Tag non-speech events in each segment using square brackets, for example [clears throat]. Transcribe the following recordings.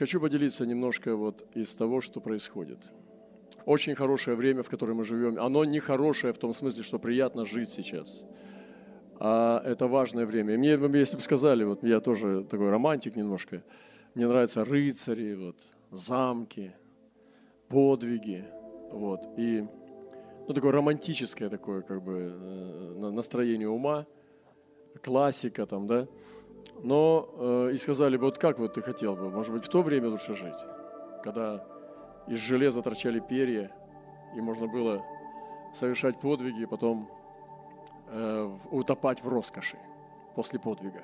Хочу поделиться немножко вот из того, что происходит. Очень хорошее время, в котором мы живем. Оно не хорошее в том смысле, что приятно жить сейчас. А это важное время. И мне, если бы сказали, вот я тоже такой романтик немножко, мне нравятся рыцари, вот, замки, подвиги, вот, и ну, такое романтическое такое, как бы, э, настроение ума, классика там, да, но э, и сказали бы, вот как вот ты хотел бы, может быть, в то время лучше жить, когда из железа торчали перья, и можно было совершать подвиги, и потом э, утопать в роскоши после подвига.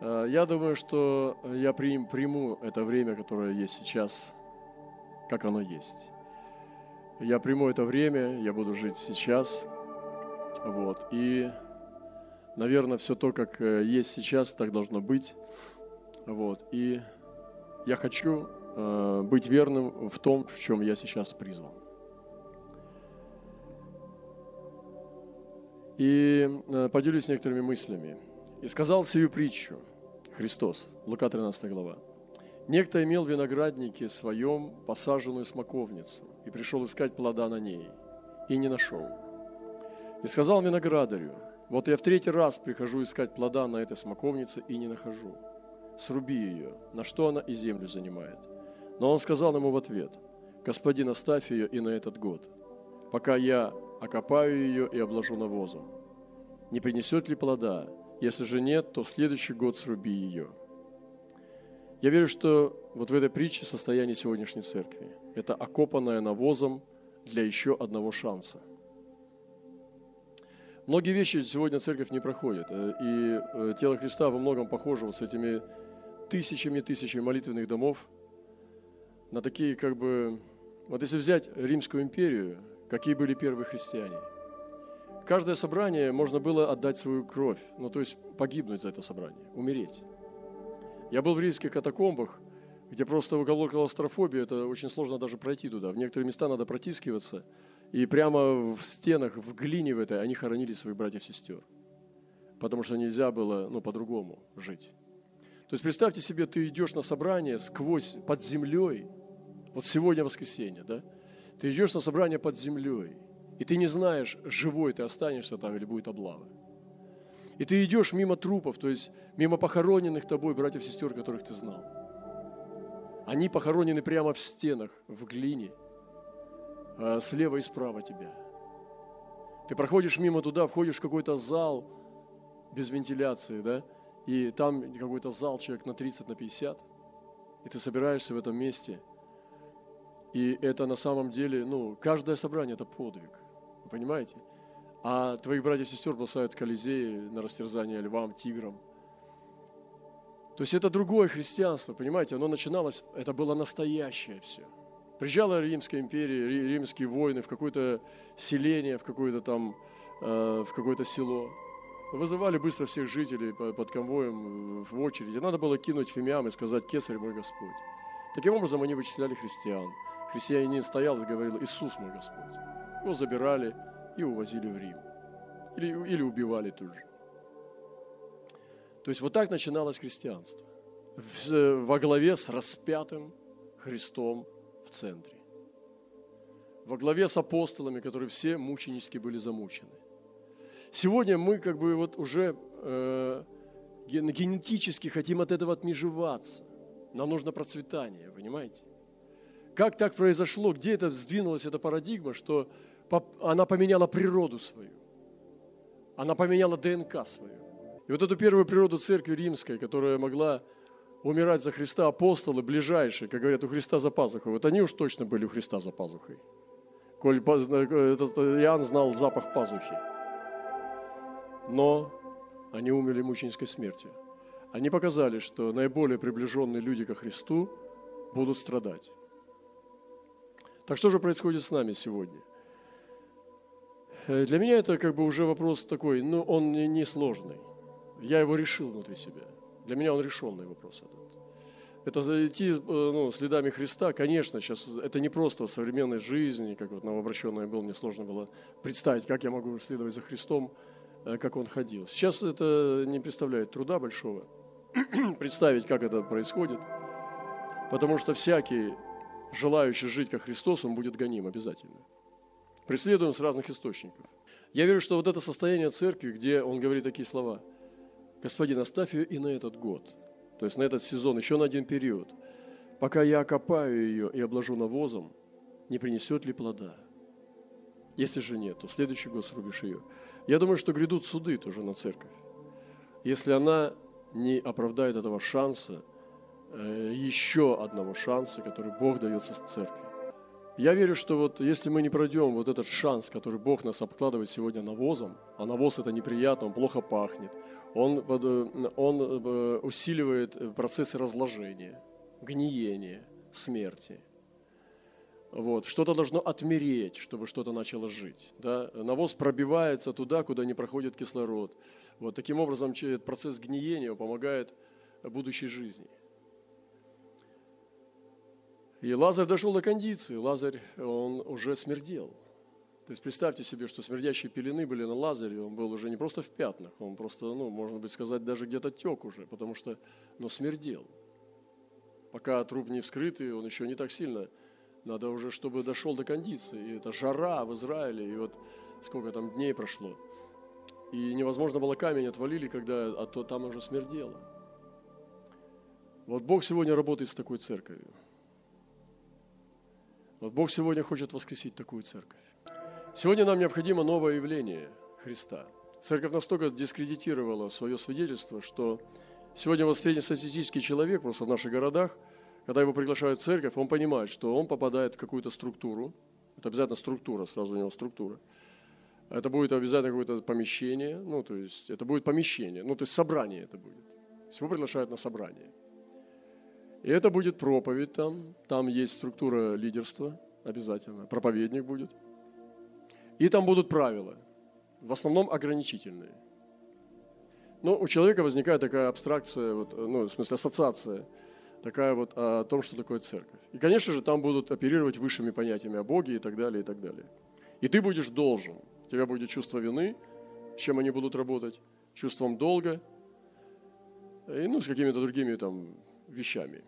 Э, я думаю, что я прим, приму это время, которое есть сейчас, как оно есть. Я приму это время, я буду жить сейчас. Вот. И наверное, все то, как э, есть сейчас, так должно быть. Вот. И я хочу э, быть верным в том, в чем я сейчас призван. И э, поделюсь некоторыми мыслями. «И сказал сию притчу Христос, Лука 13 глава. Некто имел в винограднике своем посаженную смоковницу и пришел искать плода на ней, и не нашел. И сказал виноградарю, вот я в третий раз прихожу искать плода на этой смоковнице и не нахожу. Сруби ее, на что она и землю занимает. Но он сказал ему в ответ, Господин, оставь ее и на этот год, пока я окопаю ее и обложу навозом. Не принесет ли плода? Если же нет, то в следующий год сруби ее. Я верю, что вот в этой притче состояние сегодняшней церкви – это окопанная навозом для еще одного шанса – Многие вещи сегодня церковь не проходит. Э, и э, тело Христа во многом похоже вот с этими тысячами тысячами молитвенных домов на такие как бы... Вот если взять Римскую империю, какие были первые христиане? Каждое собрание можно было отдать свою кровь, ну то есть погибнуть за это собрание, умереть. Я был в римских катакомбах, где просто уголок клаустрофобии, это очень сложно даже пройти туда. В некоторые места надо протискиваться – и прямо в стенах, в глине в этой, они хоронили своих братьев-сестер. Потому что нельзя было, ну, по-другому жить. То есть представьте себе, ты идешь на собрание сквозь, под землей. Вот сегодня воскресенье, да? Ты идешь на собрание под землей. И ты не знаешь, живой ты останешься там или будет облава. И ты идешь мимо трупов, то есть мимо похороненных тобой братьев-сестер, которых ты знал. Они похоронены прямо в стенах, в глине – слева и справа тебя. Ты проходишь мимо туда, входишь в какой-то зал без вентиляции, да, и там какой-то зал человек на 30, на 50, и ты собираешься в этом месте. И это на самом деле, ну, каждое собрание – это подвиг, вы понимаете? А твоих братьев и сестер бросают в на растерзание львам, тиграм. То есть это другое христианство, понимаете? Оно начиналось, это было настоящее все – Приезжала Римская империя, римские войны в какое-то селение, в какое-то там, э, в какое-то село. Вызывали быстро всех жителей под конвоем в очередь. И надо было кинуть фимиам и сказать «Кесарь мой Господь». Таким образом они вычисляли христиан. Христианин стоял и говорил «Иисус мой Господь». Его забирали и увозили в Рим. Или, или убивали тут же. То есть вот так начиналось христианство. Во главе с распятым Христом в центре. Во главе с апостолами, которые все мученически были замучены. Сегодня мы как бы вот уже э, генетически хотим от этого отмежеваться. Нам нужно процветание, понимаете? Как так произошло? Где это сдвинулась эта парадигма, что она поменяла природу свою? Она поменяла ДНК свою. И вот эту первую природу церкви римской, которая могла умирать за Христа апостолы ближайшие, как говорят, у Христа за пазухой. Вот они уж точно были у Христа за пазухой. Коль этот Иоанн знал запах пазухи. Но они умерли мученической смертью. Они показали, что наиболее приближенные люди ко Христу будут страдать. Так что же происходит с нами сегодня? Э, для меня это как бы уже вопрос такой, ну он не сложный. Я его решил внутри себя – для меня он решенный вопрос этот. Это зайти э, ну, следами Христа, конечно, сейчас это не просто в современной жизни, как вот новообращенный был, мне сложно было представить, как я могу следовать за Христом, э, как он ходил. Сейчас это не представляет труда большого. [clears throat] представить, как это происходит, потому что всякий, желающий жить как Христос, он будет гоним обязательно. Преследуем с разных источников. Я верю, что вот это состояние церкви, где он говорит такие слова, «Господин, оставь ее и на этот год, то есть на этот сезон, еще на один период, пока я окопаю ее и обложу навозом, не принесет ли плода? Если же нет, то в следующий год срубишь ее». Я думаю, что грядут суды тоже на церковь. Если она не оправдает этого шанса, э, еще одного шанса, который Бог дает со церкви. Я верю, что вот если мы не пройдем вот этот шанс, который Бог нас обкладывает сегодня навозом, а навоз это неприятно, он плохо пахнет, он, э, он э, усиливает процессы разложения, гниения, смерти. Вот. Что-то должно отмереть, чтобы что-то начало жить. Да? Навоз пробивается туда, куда не проходит кислород. Вот. Таким образом, процесс гниения помогает будущей жизни. И Лазарь дошел до кондиции. Лазарь, он уже смердел. То есть представьте себе, что смердящие пелены были на Лазаре, он был уже не просто в пятнах, он просто, ну, можно быть сказать, даже где-то тек уже, потому что, ну, смердел. Пока труп не вскрытый, он еще не так сильно, надо уже, чтобы дошел до кондиции. И это жара в Израиле, и вот сколько там дней прошло. И невозможно было камень отвалили, когда, а то там уже смердело. Вот Бог сегодня работает с такой церковью. Вот Бог сегодня хочет воскресить такую церковь. Сегодня нам необходимо новое явление Христа. Церковь настолько дискредитировала свое свидетельство, что сегодня вот среднестатистический человек просто в наших городах, когда его приглашают в церковь, он понимает, что он попадает в какую-то структуру. Это обязательно структура, сразу у него структура. Это будет обязательно какое-то помещение, ну, то есть это будет помещение, ну, то есть собрание это будет. Его приглашают на собрание. И это будет проповедь там, там есть структура лидерства обязательно, проповедник будет. И там будут правила, в основном ограничительные. Но у человека возникает такая абстракция, вот, ну, в смысле ассоциация, такая вот о том, что такое церковь. И, конечно же, там будут оперировать высшими понятиями о Боге и так далее, и так далее. И ты будешь должен. У тебя будет чувство вины, с чем они будут работать, чувством долга, и ну, с какими-то другими там вещами.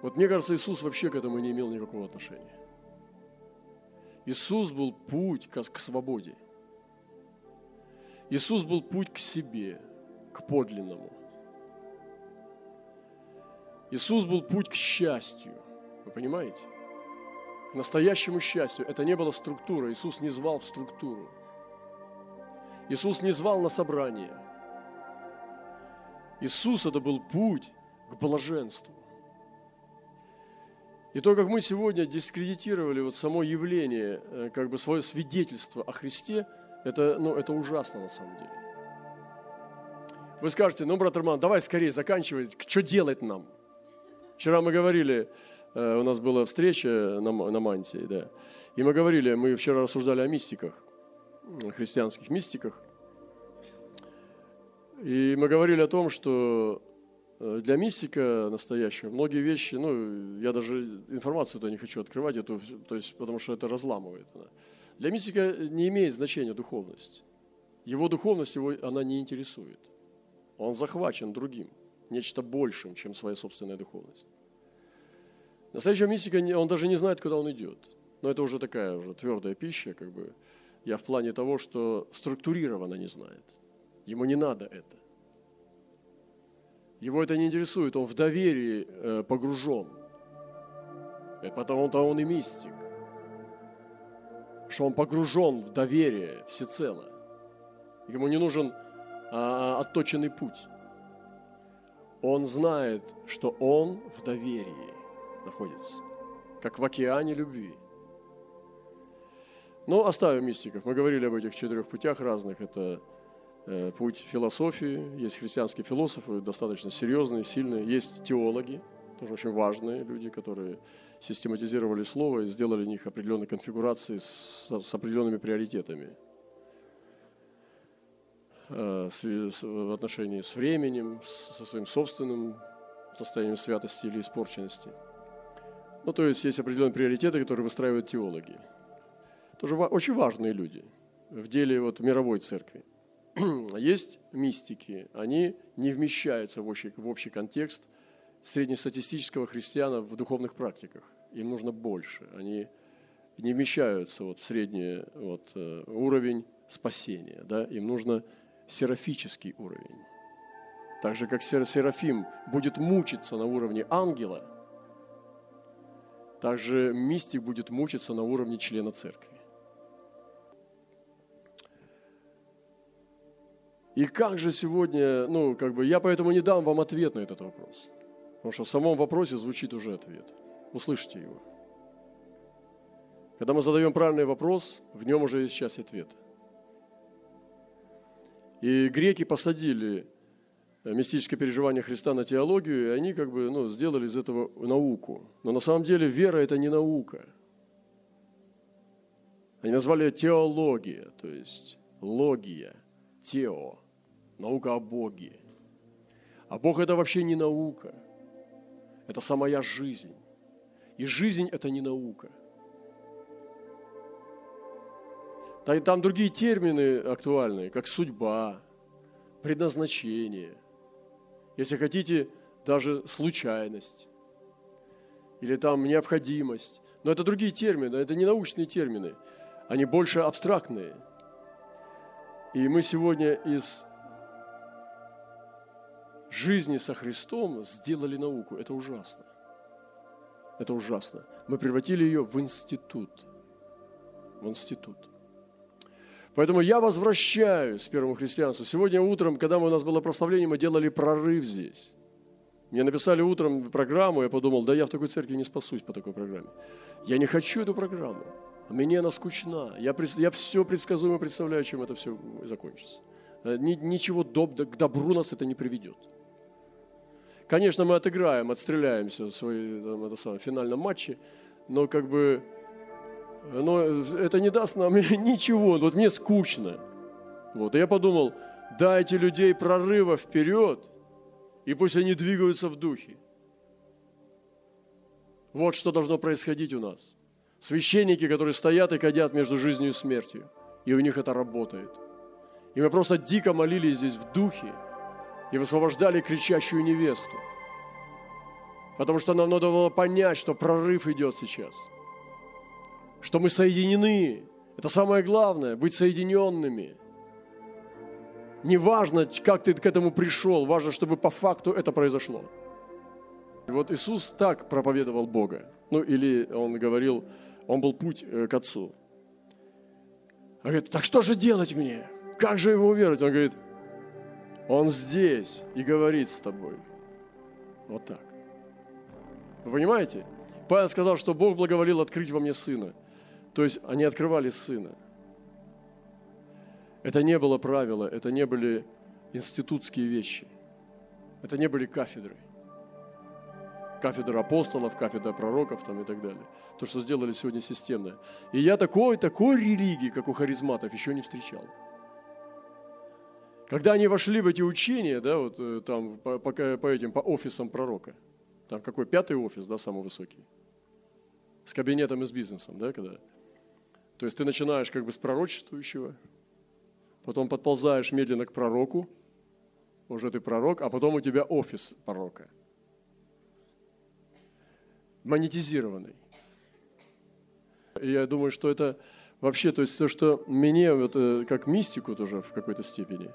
Вот мне кажется, Иисус вообще к этому не имел никакого отношения. Иисус был путь к свободе. Иисус был путь к себе, к подлинному. Иисус был путь к счастью. Вы понимаете? К настоящему счастью. Это не была структура. Иисус не звал в структуру. Иисус не звал на собрание. Иисус это был путь к блаженству. И то, как мы сегодня дискредитировали вот само явление, э, как бы свое свидетельство о Христе, это, ну, это ужасно на самом деле. Вы скажете, ну, брат Роман, давай скорее заканчивай, что делать нам? Вчера мы говорили, э, у нас была встреча на, на Мантии, да, и мы говорили, мы вчера рассуждали о мистиках, христианских мистиках, и мы говорили о том, что для мистика настоящего многие вещи, ну, я даже информацию-то не хочу открывать, эту, то есть, потому что это разламывает. Для мистика не имеет значения духовность. Его духовность его, она не интересует. Он захвачен другим, нечто большим, чем своя собственная духовность. Настоящего мистика, он даже не знает, куда он идет. Но это уже такая уже твердая пища, как бы. Я в плане того, что структурированно не знает. Ему не надо это. Его это не интересует, он в доверии э, погружен. Потому-то он и мистик. Что он погружен в доверие всецело. Ему не нужен а, отточенный путь. Он знает, что он в доверии находится, как в океане любви. Но оставим мистиков. Мы говорили об этих четырех путях разных. Это путь философии, есть христианские философы, достаточно серьезные, сильные, есть теологи, тоже очень важные люди, которые систематизировали слово и сделали в них определенные конфигурации с, с определенными приоритетами э, в отношении с временем, со своим собственным состоянием святости или испорченности. Ну, то есть есть определенные приоритеты, которые выстраивают теологи. Тоже очень важные люди в деле вот мировой церкви. [clears throat] есть мистики, они не вмещаются в общий, в общий контекст среднестатистического христиана в духовных практиках. Им нужно больше. Они не вмещаются вот в средний вот, э, уровень спасения. Да? Им нужно серафический уровень. Так же, как Серафим будет мучиться на уровне ангела, также мистик будет мучиться на уровне члена церкви. И как же сегодня, ну, как бы, я поэтому не дам вам ответ на этот вопрос. Потому что в самом вопросе звучит уже ответ. Услышите его. Когда мы задаем правильный вопрос, в нем уже есть часть ответа. И греки посадили мистическое переживание Христа на теологию, и они как бы ну, сделали из этого науку. Но на самом деле вера – это не наука. Они назвали это теология, то есть логия, тео, наука о Боге. А Бог – это вообще не наука, это самая жизнь. И жизнь – это не наука. Там другие термины актуальные, как судьба, предназначение – если хотите, даже случайность или там необходимость. Но это другие термины, это не научные термины, они больше абстрактные. И мы сегодня из жизни со Христом сделали науку. Это ужасно. Это ужасно. Мы превратили ее в институт. В институт. Поэтому я возвращаюсь к первому христианству. Сегодня утром, когда у нас было прославление, мы делали прорыв здесь. Мне написали утром программу, я подумал, да я в такой церкви не спасусь по такой программе. Я не хочу эту программу. Мне она скучна. Я, я все предсказуемо представляю, чем это все закончится. Э, ничего доб, к добру нас это не приведет. Конечно, мы отыграем, отстреляемся в своем это самое, финальном матче, но как бы но это не даст нам [laughs] ничего, вот мне скучно. Вот, и я подумал, дайте людей прорыва вперед, и пусть они двигаются в духе. Вот что должно происходить у нас. Священники, которые стоят и кадят между жизнью и смертью, и у них это работает. И мы просто дико молились здесь в духе и высвобождали кричащую невесту. Потому что нам надо было понять, что прорыв идет сейчас – что мы соединены. Это самое главное, быть соединенными. Не важно, как ты к этому пришел, важно, чтобы по факту это произошло. И вот Иисус так проповедовал Бога. Ну, или он говорил, он был путь э, к Отцу. Он говорит, так что же делать мне? Как же его уверовать? Он говорит, он здесь и говорит с тобой. Вот так. Вы понимаете? Павел сказал, что Бог благоволил открыть во мне Сына. То есть они открывали Сына. Это не было правило, это не были институтские вещи. Это не были кафедры. Кафедра апостолов, кафедра пророков там и так далее. То, что сделали сегодня системное. И я такой, такой религии, как у харизматов, еще не встречал. Когда они вошли в эти учения, да, вот э, там по, по, по этим, по офисам пророка, там какой пятый офис, да, самый высокий, с кабинетом и с бизнесом, да, когда то есть ты начинаешь как бы с пророчествующего, потом подползаешь медленно к пророку, уже ты пророк, а потом у тебя офис пророка. Монетизированный. И я думаю, что это вообще, то есть то, что мне, вот, э, как мистику тоже в какой-то степени,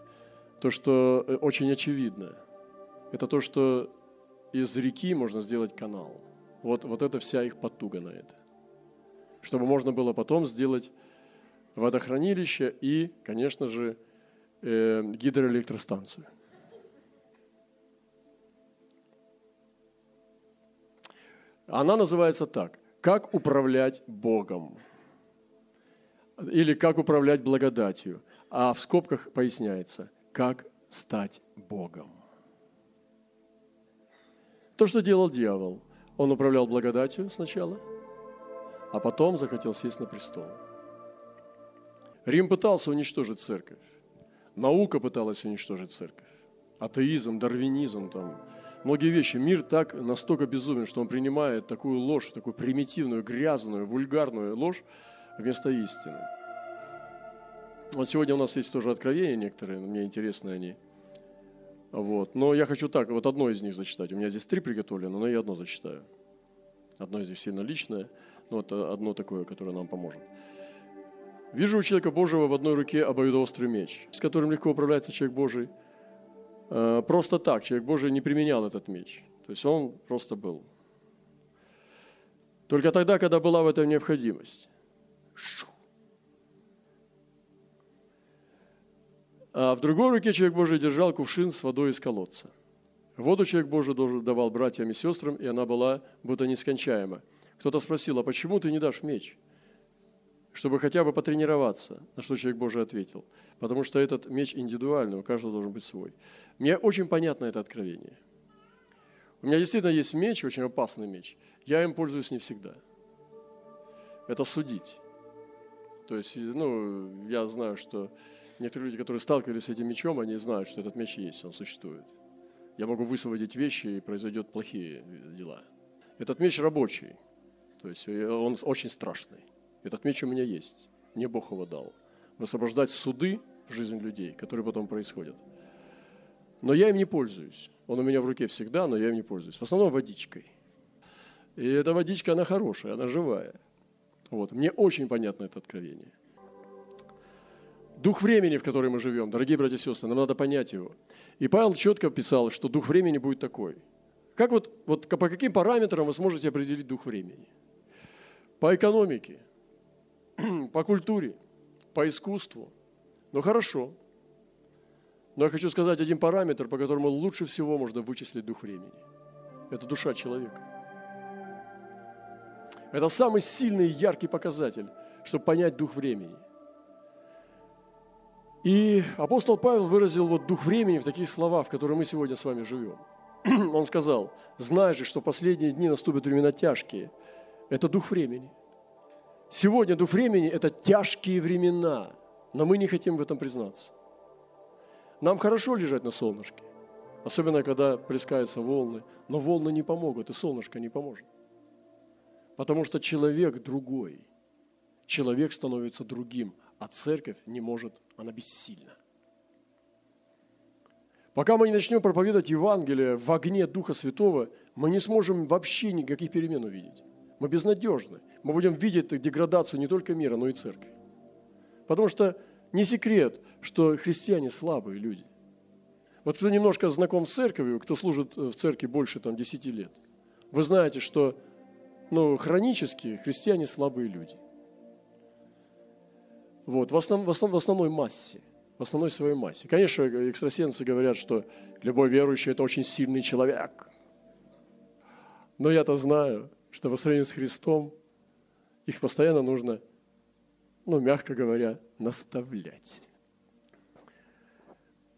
то, что э, очень очевидно, это то, что из реки можно сделать канал. Вот, вот это вся их потуга на это чтобы можно было потом сделать водохранилище и, конечно же, э, гидроэлектростанцию. Она называется так. Как управлять Богом? Или как управлять благодатью? А в скобках поясняется, как стать Богом. То, что делал дьявол. Он управлял благодатью сначала – а потом захотел сесть на престол. Рим пытался уничтожить церковь. Наука пыталась уничтожить церковь. Атеизм, дарвинизм, там, многие вещи. Мир так настолько безумен, что он принимает такую ложь, такую примитивную, грязную, вульгарную ложь вместо истины. Вот сегодня у нас есть тоже откровения некоторые, мне интересны они. Вот. Но я хочу так, вот одно из них зачитать. У меня здесь три приготовлено, но я одно зачитаю. Одно из них сильно личное, но это одно такое, которое нам поможет. Вижу у человека Божьего в одной руке обоюдоострый меч, с которым легко управляется человек Божий. Э, просто так, человек Божий не применял этот меч. То есть он просто был. Только тогда, когда была в этом необходимость. А в другой руке человек Божий держал кувшин с водой из колодца. Воду человек Божий давал братьям и сестрам, и она была будто нескончаема. Кто-то спросил, а почему ты не дашь меч? Чтобы хотя бы потренироваться, на что человек Божий ответил. Потому что этот меч индивидуальный, у каждого должен быть свой. Мне очень понятно это откровение. У меня действительно есть меч, очень опасный меч. Я им пользуюсь не всегда. Это судить. То есть, ну, я знаю, что некоторые люди, которые сталкивались с этим мечом, они знают, что этот меч есть, он существует. Я могу высвободить вещи, и произойдет плохие дела. Этот меч рабочий, то есть он очень страшный. Этот меч у меня есть, мне Бог его дал. Высвобождать суды в жизнь людей, которые потом происходят. Но я им не пользуюсь. Он у меня в руке всегда, но я им не пользуюсь. В основном водичкой. И эта водичка, она хорошая, она живая. Вот. Мне очень понятно это откровение. Дух времени, в котором мы живем, дорогие братья и сестры, нам надо понять его. И Павел четко писал, что дух времени будет такой. Как вот, вот по каким параметрам вы сможете определить дух времени? По экономике, [clears throat] по культуре, по искусству. Ну хорошо. Но я хочу сказать один параметр, по которому лучше всего можно вычислить дух времени. Это душа человека. Это самый сильный и яркий показатель, чтобы понять дух времени. И апостол Павел выразил вот дух времени в таких словах, в которых мы сегодня с вами живем. [clears throat] Он сказал, знай же, что последние дни наступят времена тяжкие. Это дух времени. Сегодня дух времени – это тяжкие времена, но мы не хотим в этом признаться. Нам хорошо лежать на солнышке, особенно когда плескаются волны, но волны не помогут, и солнышко не поможет. Потому что человек другой, человек становится другим, а церковь не может, она бессильна. Пока мы не начнем проповедовать Евангелие в огне Духа Святого, мы не сможем вообще никаких перемен увидеть. Мы безнадежны. Мы будем видеть деградацию не только мира, но и церкви. Потому что не секрет, что христиане слабые люди. Вот кто немножко знаком с церковью, кто служит в церкви больше там, 10 лет, вы знаете, что ну, хронически христиане слабые люди. Вот, в, основ, в, основ, в основной массе, в основной своей массе. Конечно, экстрасенсы говорят, что любой верующий – это очень сильный человек. Но я-то знаю, что по сравнению с Христом их постоянно нужно ну, мягко говоря, наставлять.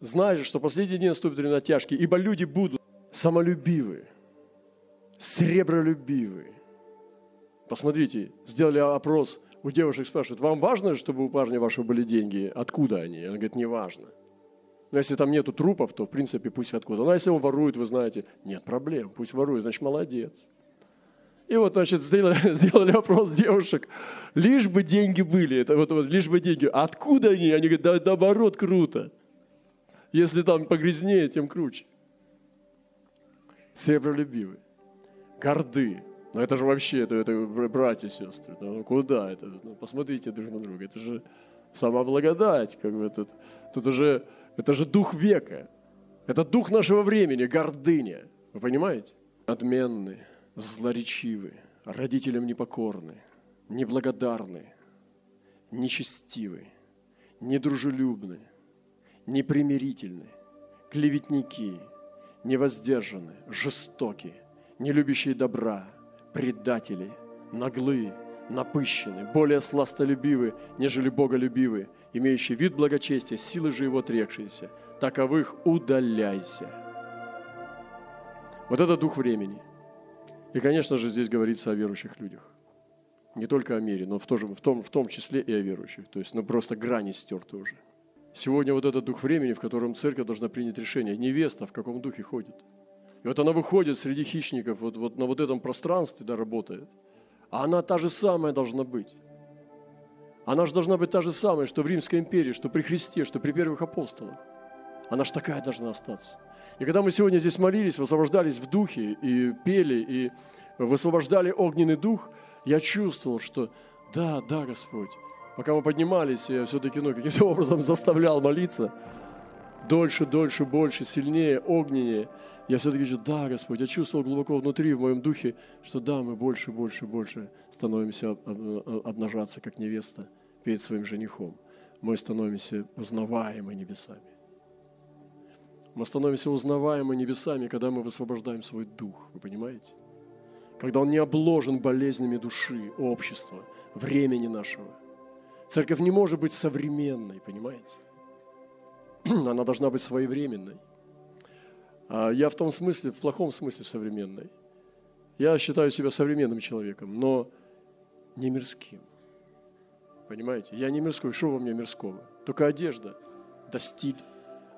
Знай же, что последние дни наступят времена тяжкие, ибо люди будут самолюбивы, сребролюбивы. Посмотрите, сделали опрос, у девушек спрашивают, вам важно, чтобы у парня вашего были деньги? Откуда они? Она говорит, не важно. Но если там нету трупов, то в принципе пусть откуда. Но если он ворует, вы знаете, нет проблем, пусть ворует, значит молодец. И вот, значит, сделали, [laughs] сделали опрос девушек. Лишь бы деньги были. Это вот, вот лишь бы деньги. Откуда они? Они говорят, да наоборот, круто. Если там погрязнее, тем круче. Сребролюбивые. Горды. Но это же вообще, это, это братья и сестры. Ну, куда это? Ну, посмотрите друг на друга. Это же сама благодать. Как бы тут, тут уже, это же дух века. Это дух нашего времени, гордыня. Вы понимаете? Отменные злоречивы, родителям непокорны, неблагодарны, нечестивы, недружелюбны, непримирительны, клеветники, невоздержаны, жестоки, не любящие добра, предатели, наглые, напыщены, более сластолюбивы, нежели боголюбивы, имеющие вид благочестия, силы же его отрекшиеся. Таковых удаляйся. Вот это дух времени – и, конечно же, здесь говорится о верующих людях. Не только о мире, но в, том, в, том, в том числе и о верующих. То есть, ну, просто грани стерты уже. Сегодня вот этот дух времени, в котором церковь должна принять решение. Невеста в каком духе ходит. И вот она выходит среди хищников, вот, вот на вот этом пространстве, да, работает. А она та же самая должна быть. Она же должна быть та же самая, что в Римской империи, что при Христе, что при первых апостолах. Она же такая должна остаться. И когда мы сегодня здесь молились, высвобождались в духе и пели, и высвобождали огненный дух, я чувствовал, что да, да, Господь. Пока мы поднимались, я все-таки ну, каким-то образом заставлял молиться. Дольше, дольше, больше, сильнее, огненнее. Я все-таки говорю, да, Господь, я чувствовал глубоко внутри, в моем духе, что да, мы больше, больше, больше становимся обнажаться, как невеста перед своим женихом. Мы становимся узнаваемы небесами. Мы становимся узнаваемы небесами, когда мы высвобождаем свой дух. Вы понимаете? Когда он не обложен болезнями души, общества, времени нашего. Церковь не может быть современной, понимаете? [clears throat] Она должна быть своевременной. А я в том смысле, в плохом смысле современной. Я считаю себя современным человеком, но не мирским. Понимаете? Я не мирской. Что во мне мирского? Только одежда, да стиль.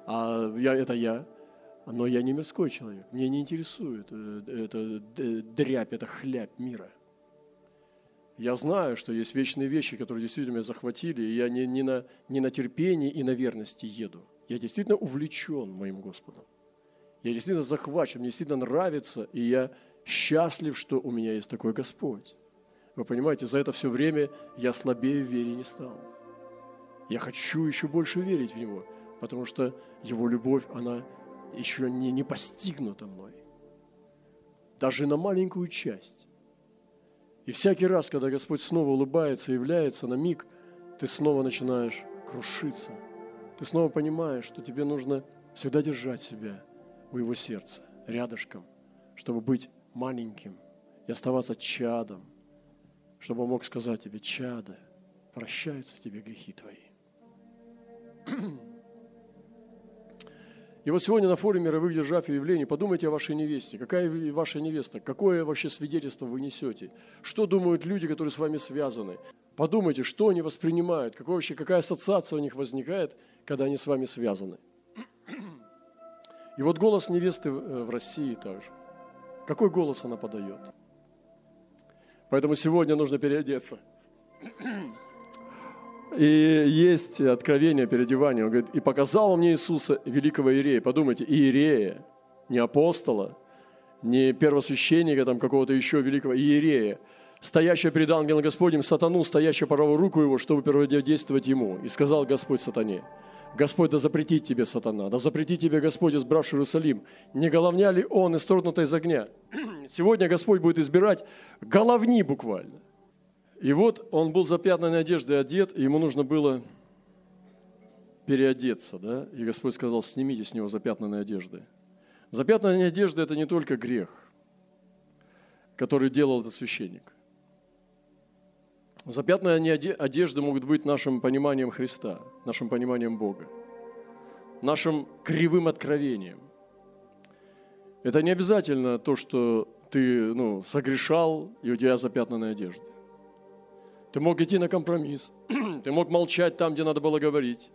А я, это я. Но я не мирской человек. Мне не интересует э, это дрябь, это хляб мира. Я знаю, что есть вечные вещи, которые действительно меня захватили, и я не, не, на, не на терпении и на верности еду. Я действительно увлечен моим Господом. Я действительно захвачен, мне действительно нравится, и я счастлив, что у меня есть такой Господь. Вы понимаете, за это все время я слабее в вере не стал. Я хочу еще больше верить в Него, потому что Его любовь, она еще не, не постигнута мной. Даже на маленькую часть. И всякий раз, когда Господь снова улыбается, является на миг, ты снова начинаешь крушиться. Ты снова понимаешь, что тебе нужно всегда держать себя у Его сердца, рядышком, чтобы быть маленьким и оставаться чадом, чтобы Он мог сказать тебе, чадо, прощаются тебе грехи твои. [clears throat] И вот сегодня на форуме мировых держав и явлений подумайте о вашей невесте. Какая ваша невеста? Какое вообще свидетельство вы несете? Что думают люди, которые с вами связаны? Подумайте, что они воспринимают, какой вообще, какая ассоциация у них возникает, когда они с вами связаны. И вот голос невесты в э, России также. Какой голос она подает? Поэтому сегодня нужно переодеться. И есть откровение переодевания. Он говорит, и показал мне Иисуса, великого Иерея. Подумайте, Иерея, не апостола, не первосвященника там какого-то еще великого Иерея, стоящего перед ангелом Господним, сатану, стоящего по правую руку его, чтобы противодействовать ему. И сказал Господь сатане, Господь, да запретит тебе, сатана, да запретит тебе, Господь, избравший Иерусалим. Не головня ли он, исторгнутый из огня? [clears throat] Сегодня Господь будет избирать головни буквально – и вот он был запятнанной одеждой одет, и ему нужно было переодеться, да? И Господь сказал, снимите с него запятнанные одежды. Запятнанная одежда – это не только грех, который делал этот священник. Запятнанные одежды могут быть нашим пониманием Христа, нашим пониманием Бога, нашим кривым откровением. Это не обязательно то, что ты ну, согрешал, и у тебя запятнанная одежда. Ты мог идти на компромисс. [clears throat] Ты мог молчать там, где надо было говорить.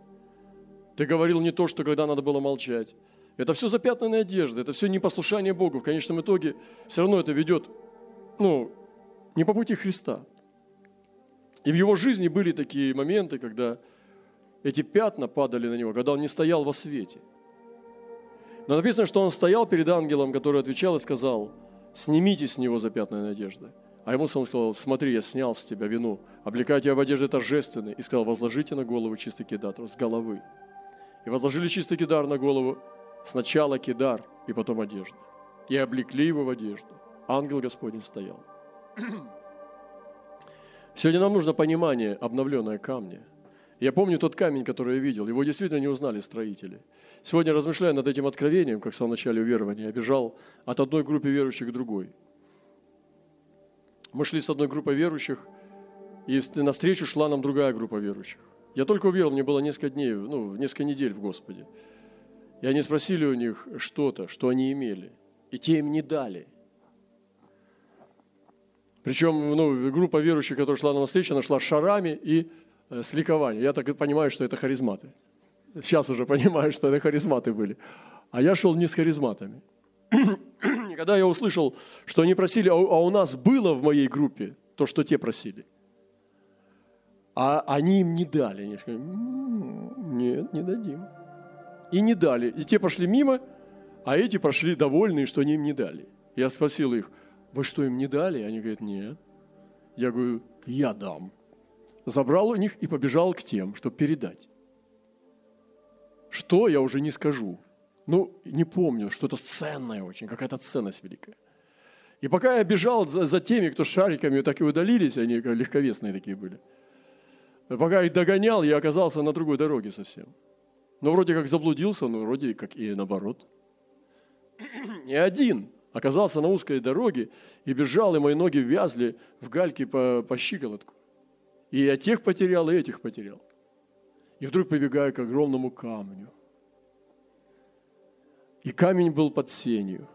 Ты говорил не то, что когда надо было молчать. Это все запятнанная одежда, это все непослушание Богу. В конечном итоге все равно это ведет, ну, не по пути Христа. И в его жизни были такие моменты, когда эти пятна падали на него, когда он не стоял во свете. Но написано, что он стоял перед ангелом, который отвечал и сказал, снимите с него запятнанную одежду. А ему сам сказал, смотри, я снял с тебя вину, облекаю тебя в одежды торжественные. И сказал, возложите на голову чистый кидар, с головы. И возложили чистый кидар на голову, сначала кидар, и потом одежду. И облекли его в одежду. Ангел Господень стоял. [clears throat] Сегодня нам нужно понимание, обновленное камня. Я помню тот камень, который я видел. Его действительно не узнали строители. Сегодня, размышляя над этим откровением, как в самом начале уверования, я бежал от одной группы верующих к другой – мы шли с одной группой верующих, и навстречу шла нам другая группа верующих. Я только уверовал, мне было несколько дней, ну, несколько недель в Господе. И они спросили у них что-то, что они имели. И те им не дали. Причем ну, группа верующих, которая шла нам навстречу, она шла шарами и э, с ликованием. Я так понимаю, что это харизматы. Сейчас уже понимаю, что это харизматы были. А я шел не с харизматами. [clears throat] когда я услышал, что они просили, а, а у нас было в моей группе то, что те просили. А они им не дали. Они сказали, «М-м, нет, не дадим. И не дали. И те пошли мимо, а эти пошли довольные, что они им не дали. Я спросил их, вы что, им не дали? Они говорят, нет. Я говорю, я дам. Забрал у них и побежал к тем, чтобы передать. Что, я уже не скажу. Ну, не помню, что-то ценное очень, какая-то ценность великая. И пока я бежал за, за теми, кто шариками так и удалились, они легковесные такие были. Пока их догонял, я оказался на другой дороге совсем. Но вроде как заблудился, но вроде как и наоборот. И один оказался на узкой дороге и бежал, и мои ноги вязли в гальке по, по щиколотку. И я тех потерял, и этих потерял. И вдруг побегаю к огромному камню. И камень был под сенью,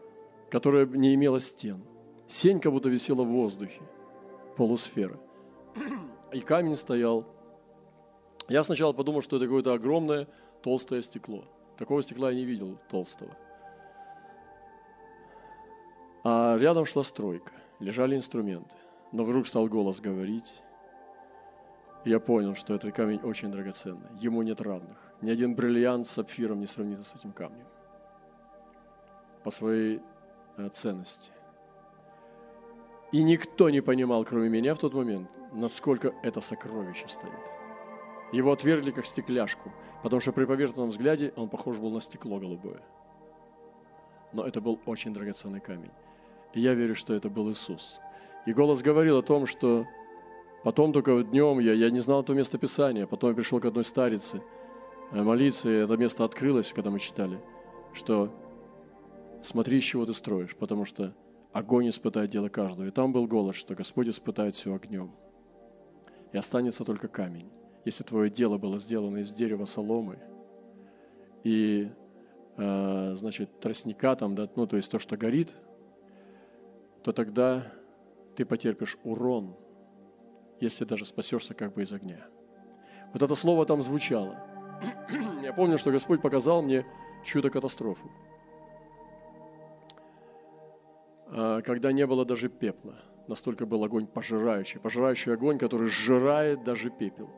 которая не имела стен. Сень как будто висела в воздухе, полусфера. И камень стоял. Я сначала подумал, что это какое-то огромное толстое стекло. Такого стекла я не видел толстого. А рядом шла стройка, лежали инструменты. Но вдруг стал голос говорить. И я понял, что этот камень очень драгоценный. Ему нет равных. Ни один бриллиант с сапфиром не сравнится с этим камнем. По своей э, ценности. И никто не понимал, кроме меня в тот момент, насколько это сокровище стоит. Его отвергли как стекляшку, потому что при поверхностном взгляде он похож был на стекло голубое. Но это был очень драгоценный камень. И я верю, что это был Иисус. И голос говорил о том, что потом только днем я, я не знал это место Писания, потом я пришел к одной старице э, молиться, и это место открылось, когда мы читали, что смотри, из чего ты строишь, потому что огонь испытает дело каждого. И там был голос, что Господь испытает все огнем. И останется только камень. Если твое дело было сделано из дерева соломы, и, э, значит, тростника там, да, ну, то есть то, что горит, то тогда ты потерпишь урон, если даже спасешься как бы из огня. Вот это слово там звучало. [clears throat] Я помню, что Господь показал мне чью-то когда не было даже пепла. Настолько был огонь пожирающий. Пожирающий огонь, который сжирает даже пепел.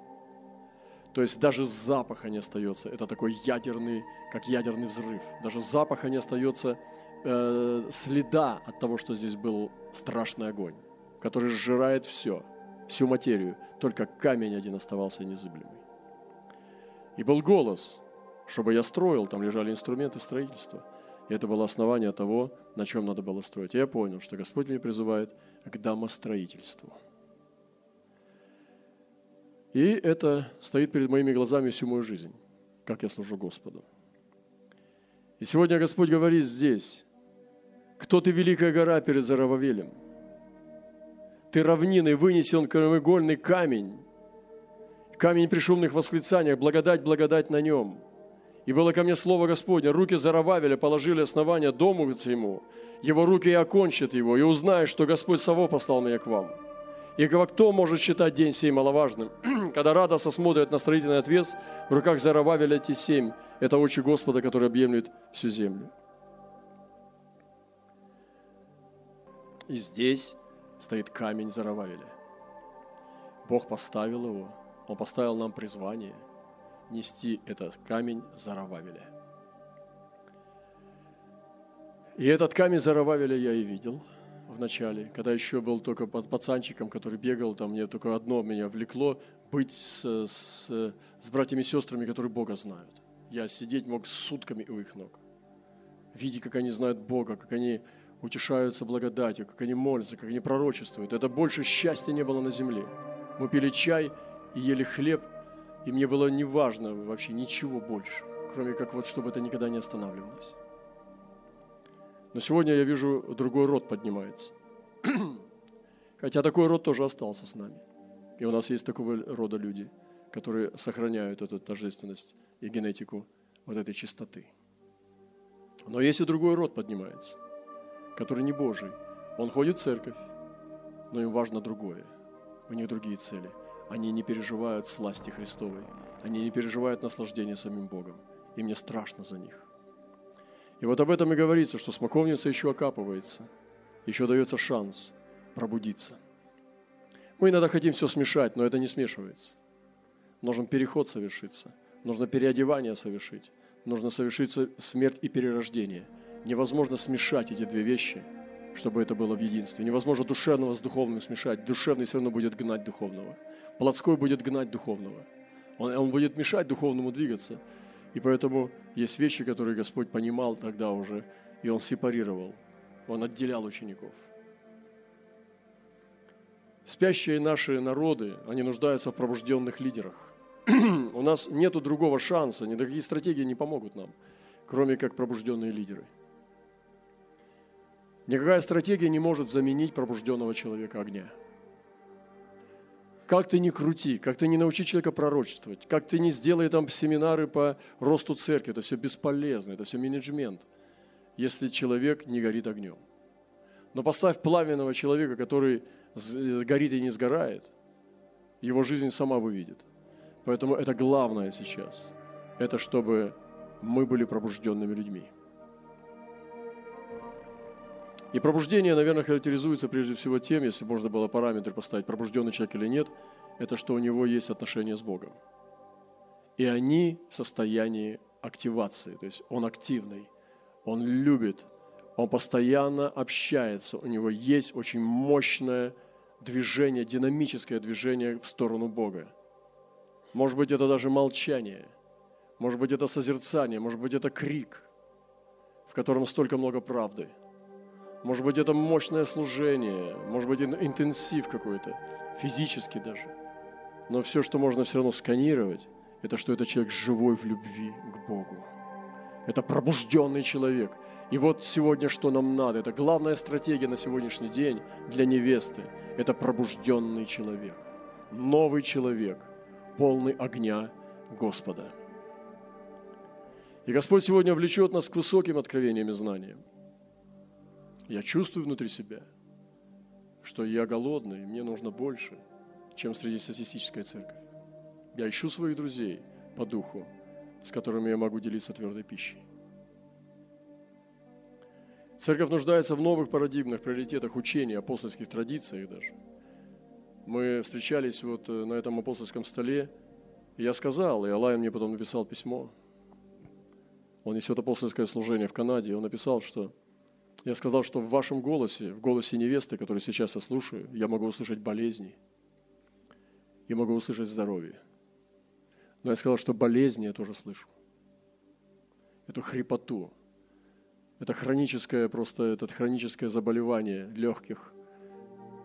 То есть даже запаха не остается. Это такой ядерный, как ядерный взрыв. Даже запаха не остается э, следа от того, что здесь был страшный огонь, который сжирает все, всю материю. Только камень один оставался незыблемый. И был голос, чтобы я строил, там лежали инструменты строительства. И это было основание того, на чем надо было строить. И я понял, что Господь меня призывает к домостроительству. И это стоит перед моими глазами всю мою жизнь, как я служу Господу. И сегодня Господь говорит здесь, кто ты, великая гора перед Зарававелем? Ты равниной вынесен краеугольный камень, камень при шумных восклицаниях, благодать, благодать на нем. И было ко мне слово Господне, руки Зарававеля положили основание дому ему, его руки и окончат его, и узнаешь, что Господь Саво послал меня к вам. И кто может считать день сей маловажным? [clears throat] Когда радостно смотрят на строительный отвес, в руках Зарававеля те семь. Это очи Господа, который объемлет всю землю. И здесь стоит камень Зарававеля. Бог поставил его, Он поставил нам призвание нести этот камень Зарававеля. И этот камень Зарававеля я и видел в начале, когда еще был только под пацанчиком, который бегал, там мне только одно меня влекло, быть с, с, с братьями и сестрами, которые Бога знают. Я сидеть мог сутками у их ног. Видя, как они знают Бога, как они утешаются благодатью, как они молятся, как они пророчествуют. Это больше счастья не было на земле. Мы пили чай и ели хлеб, и мне было не важно вообще ничего больше, кроме как вот, чтобы это никогда не останавливалось. Но сегодня я вижу, другой род поднимается. [clears throat] Хотя такой род тоже остался с нами. И у нас есть такого рода люди, которые сохраняют эту торжественность и генетику вот этой чистоты. Но есть и другой род поднимается который не Божий. Он ходит в церковь, но им важно другое. У них другие цели. Они не переживают сласти Христовой. Они не переживают наслаждение самим Богом. И мне страшно за них. И вот об этом и говорится, что смоковница еще окапывается, еще дается шанс пробудиться. Мы иногда хотим все смешать, но это не смешивается. Нужен переход совершиться. Нужно переодевание совершить. Нужно совершить смерть и перерождение. Невозможно смешать эти две вещи, чтобы это было в единстве. Невозможно душевного с духовным смешать. Душевный все равно будет гнать духовного. Плотской будет гнать духовного. Он, он будет мешать духовному двигаться. И поэтому есть вещи, которые Господь понимал тогда уже, и Он сепарировал. Он отделял учеников. Спящие наши народы, они нуждаются в пробужденных лидерах. [clears throat] У нас нет другого шанса, никакие стратегии не помогут нам, кроме как пробужденные лидеры. Никакая стратегия не может заменить пробужденного человека огня. Как ты не крути, как ты не научи человека пророчествовать, как ты не сделай там семинары по росту церкви, это все бесполезно, это все менеджмент, если человек не горит огнем. Но поставь пламенного человека, который горит и не сгорает, его жизнь сама выведет. Поэтому это главное сейчас. Это чтобы мы были пробужденными людьми. И пробуждение, наверное, характеризуется прежде всего тем, если можно было параметры поставить, пробужденный человек или нет, это что у него есть отношения с Богом. И они в состоянии активации, то есть он активный, он любит, он постоянно общается, у него есть очень мощное движение, динамическое движение в сторону Бога. Может быть, это даже молчание, может быть, это созерцание, может быть, это крик, в котором столько много правды. Может быть, это мощное служение, может быть, интенсив какой-то, физически даже. Но все, что можно все равно сканировать, это что это человек живой в любви к Богу. Это пробужденный человек. И вот сегодня что нам надо? Это главная стратегия на сегодняшний день для невесты – это пробужденный человек, новый человек, полный огня Господа. И Господь сегодня влечет нас к высоким откровениям и знаниям. Я чувствую внутри себя, что я голодный, и мне нужно больше, чем среднестатистическая церковь. Я ищу своих друзей по духу, с которыми я могу делиться твердой пищей. Церковь нуждается в новых парадигмах, приоритетах учения, апостольских традициях даже. Мы встречались вот э, на этом апостольском столе, и я сказал, и Алай мне потом написал письмо. Он несет апостольское служение в Канаде, и он написал, что я сказал, что в вашем голосе, в голосе невесты, которую сейчас я слушаю, я могу услышать болезни и могу услышать здоровье. Но я сказал, что болезни я тоже слышу. Эту хрипоту, это хроническое просто, это хроническое заболевание легких.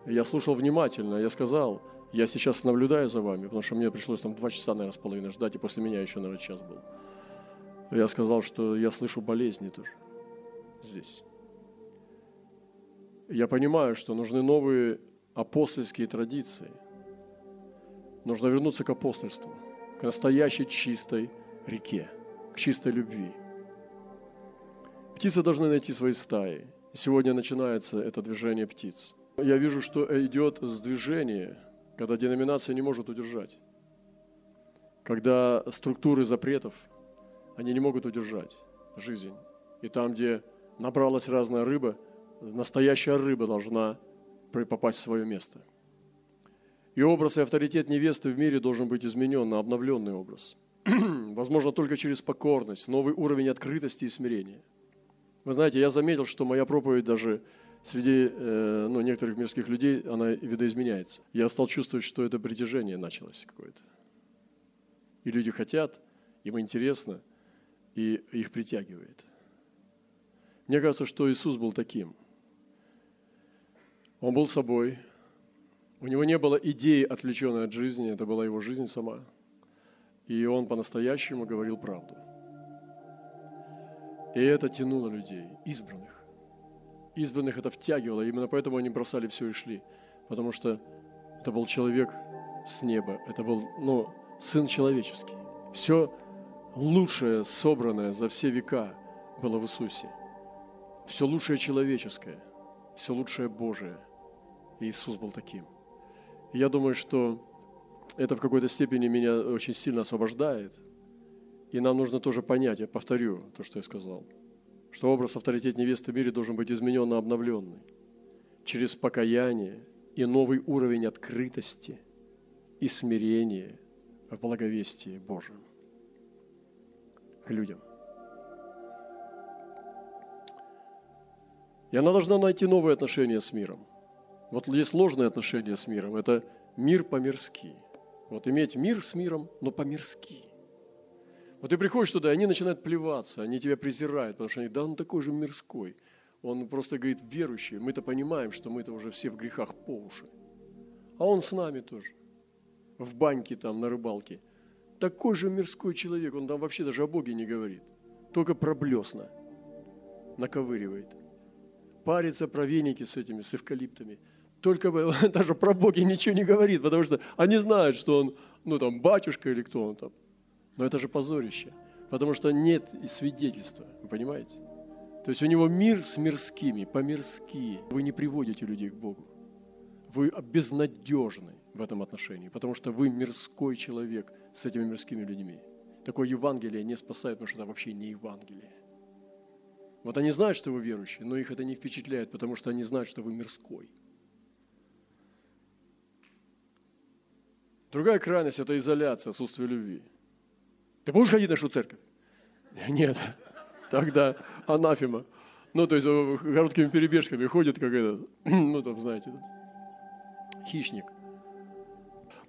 Я слушал внимательно, я сказал, я сейчас наблюдаю за вами, потому что мне пришлось там два часа, наверное, с половиной ждать, и после меня еще, наверное, час был. Я сказал, что я слышу болезни тоже здесь. Я понимаю, что нужны новые апостольские традиции. Нужно вернуться к апостольству, к настоящей чистой реке, к чистой любви – Птицы должны найти свои стаи. Сегодня начинается это движение птиц. Я вижу, что идет сдвижение, когда деноминация не может удержать. Когда структуры запретов, они не могут удержать жизнь. И там, где набралась разная рыба, настоящая рыба должна попасть в свое место. И образ и авторитет невесты в мире должен быть изменен на обновленный образ. [clears throat] Возможно, только через покорность, новый уровень открытости и смирения – вы знаете, я заметил, что моя проповедь даже среди э, ну, некоторых мирских людей, она видоизменяется. Я стал чувствовать, что это притяжение началось какое-то. И люди хотят, им интересно, и их притягивает. Мне кажется, что Иисус был таким. Он был собой. У него не было идеи, отвлеченной от жизни, это была его жизнь сама. И он по-настоящему говорил правду – и это тянуло людей, избранных. Избранных это втягивало, именно поэтому они бросали все и шли. Потому что это был человек с неба, это был ну, Сын человеческий. Все лучшее, собранное за все века было в Иисусе. Все лучшее человеческое, все лучшее Божие. Иисус был таким. И я думаю, что это в какой-то степени меня очень сильно освобождает – и нам нужно тоже понять, я повторю то, что я сказал, что образ авторитет невесты в мире должен быть изменен и обновленный через покаяние и новый уровень открытости и смирения в благовестии Божьем к людям. И она должна найти новые отношения с миром. Вот есть ложные отношения с миром. Это мир по-мирски. Вот иметь мир с миром, но по-мирски. Вот ты приходишь туда, и они начинают плеваться, они тебя презирают, потому что они, да он такой же мирской. Он просто говорит, верующий, мы-то понимаем, что мы-то уже все в грехах по уши. А он с нами тоже. В баньке там, на рыбалке. Такой же мирской человек, он там вообще даже о Боге не говорит. Только про блесна наковыривает парится про веники с этими, с эвкалиптами. Только [laughs] даже про Боги ничего не говорит, потому что они знают, что он, ну там, батюшка или кто он там. Но это же позорище, потому что нет и свидетельства, вы понимаете? То есть у него мир с мирскими, по-мирски. Вы не приводите людей к Богу. Вы безнадежны в этом отношении, потому что вы мирской человек с этими мирскими людьми. Такое Евангелие не спасает, потому что это вообще не Евангелие. Вот они знают, что вы верующие, но их это не впечатляет, потому что они знают, что вы мирской. Другая крайность – это изоляция, отсутствие любви. Ты будешь ходить в нашу церковь? [laughs] Нет. Тогда анафема. Ну, то есть короткими перебежками ходит, как этот, [clears throat] ну, там, знаете, хищник.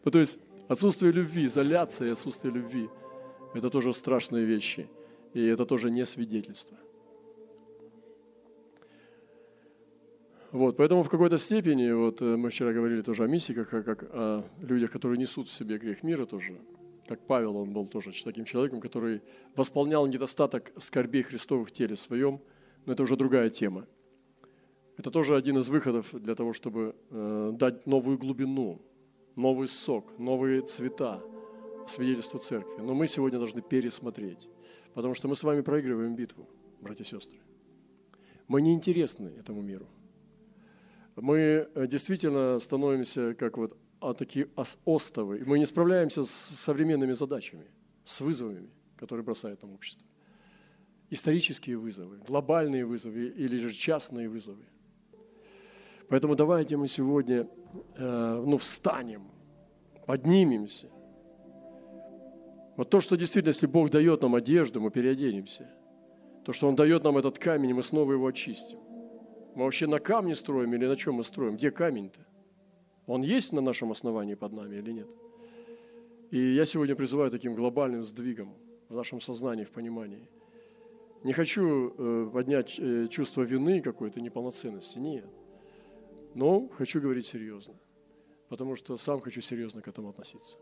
Ну, то есть отсутствие любви, изоляция и отсутствие любви – это тоже страшные вещи. И это тоже не свидетельство. Вот, поэтому в какой-то степени, вот э, мы вчера говорили тоже о миссии, как, как о людях, которые несут в себе грех мира тоже. Как Павел, он был тоже таким человеком, который восполнял недостаток скорбей Христовых в теле своем, но это уже другая тема. Это тоже один из выходов для того, чтобы э, дать новую глубину, новый сок, новые цвета свидетельству церкви. Но мы сегодня должны пересмотреть, потому что мы с вами проигрываем битву, братья и сестры. Мы не интересны этому миру – мы э, действительно становимся как вот а такие остовы. Мы не справляемся с современными задачами, с вызовами, которые бросает нам общество. Исторические вызовы, глобальные вызовы или же частные вызовы. Поэтому давайте мы сегодня э, ну, встанем, поднимемся. Вот то, что действительно, если Бог дает нам одежду, мы переоденемся. То, что Он дает нам этот камень, мы снова его очистим. Мы вообще на камне строим или на чем мы строим? Где камень-то? Он есть на нашем основании под нами или нет? И я сегодня призываю таким глобальным сдвигом в нашем сознании, в понимании. Не хочу э, поднять э, чувство вины какой-то, неполноценности, нет. Но хочу говорить серьезно, потому что сам хочу серьезно к этому относиться.